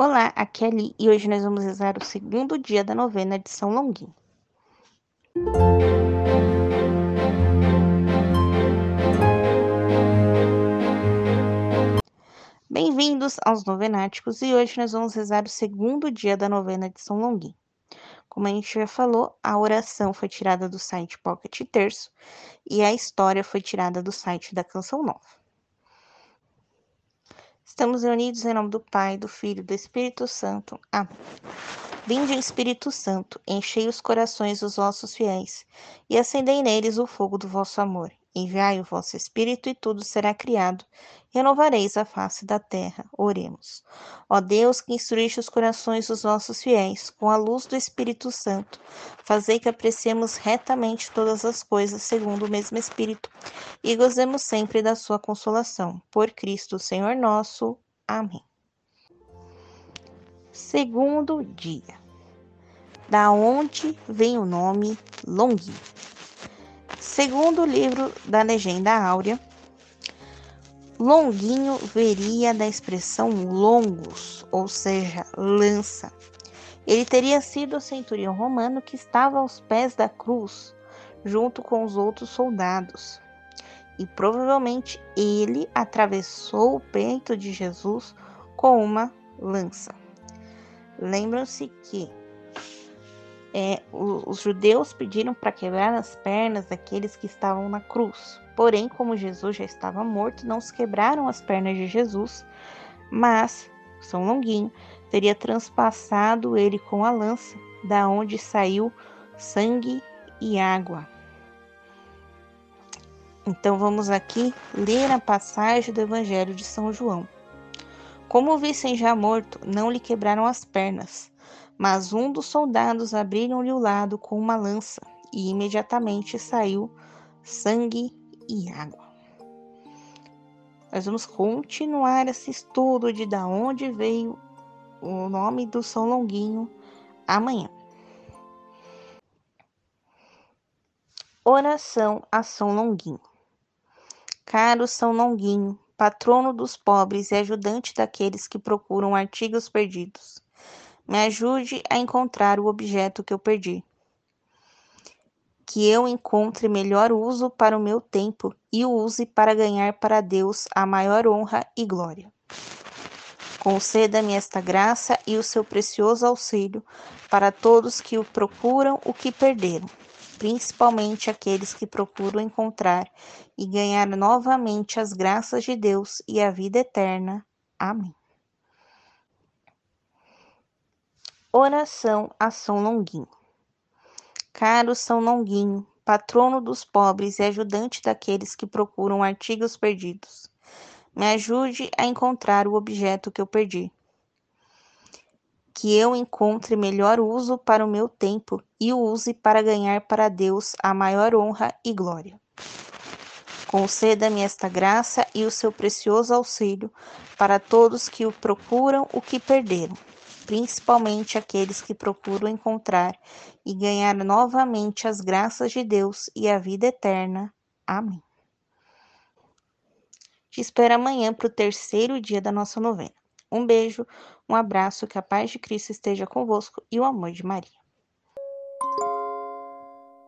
Olá, aqui é Ali e hoje nós vamos rezar o segundo dia da novena de São Longuinho. Bem-vindos aos Novenáticos e hoje nós vamos rezar o segundo dia da novena de São Longuinho. Como a gente já falou, a oração foi tirada do site Pocket Terço e a história foi tirada do site da Canção Nova. Estamos reunidos em nome do Pai, do Filho e do Espírito Santo. Amém. Vinde, Espírito Santo, enchei os corações dos vossos fiéis e acendei neles o fogo do vosso amor. Enviai o vosso Espírito e tudo será criado. Renovareis a face da terra. Oremos. Ó Deus, que instruíste os corações dos vossos fiéis com a luz do Espírito Santo, fazei que apreciemos retamente todas as coisas segundo o mesmo Espírito e gozemos sempre da sua consolação. Por Cristo, Senhor nosso. Amém. Segundo dia. Da onde vem o nome Longuinho? Segundo o livro da Legenda Áurea, Longuinho veria da expressão longos, ou seja, lança. Ele teria sido o centurião romano que estava aos pés da cruz, junto com os outros soldados. E provavelmente ele atravessou o peito de Jesus com uma lança. Lembram-se que é, os, os judeus pediram para quebrar as pernas daqueles que estavam na cruz. Porém, como Jesus já estava morto, não se quebraram as pernas de Jesus, mas São Longuinho teria transpassado ele com a lança, da onde saiu sangue e água. Então vamos aqui ler a passagem do Evangelho de São João. Como o vissem já morto, não lhe quebraram as pernas, mas um dos soldados abriram-lhe o lado com uma lança, e imediatamente saiu sangue e água. Nós vamos continuar esse estudo de da onde veio o nome do São Longuinho amanhã. Oração a São Longuinho. Caro São Longuinho, patrono dos pobres e ajudante daqueles que procuram artigos perdidos me ajude a encontrar o objeto que eu perdi. Que eu encontre melhor uso para o meu tempo e o use para ganhar para Deus a maior honra e glória. Conceda-me esta graça e o seu precioso auxílio para todos que o procuram o que perderam, principalmente aqueles que procuram encontrar e ganhar novamente as graças de Deus e a vida eterna. Amém. Oração a São Longuinho. Caro São Longuinho, patrono dos pobres e ajudante daqueles que procuram artigos perdidos, me ajude a encontrar o objeto que eu perdi. Que eu encontre melhor uso para o meu tempo e o use para ganhar para Deus a maior honra e glória. Conceda-me esta graça e o seu precioso auxílio para todos que o procuram o que perderam principalmente aqueles que procuram encontrar e ganhar novamente as graças de Deus e a vida eterna. Amém. Te espero amanhã para o terceiro dia da nossa novena. Um beijo, um abraço, que a paz de Cristo esteja convosco e o amor de Maria.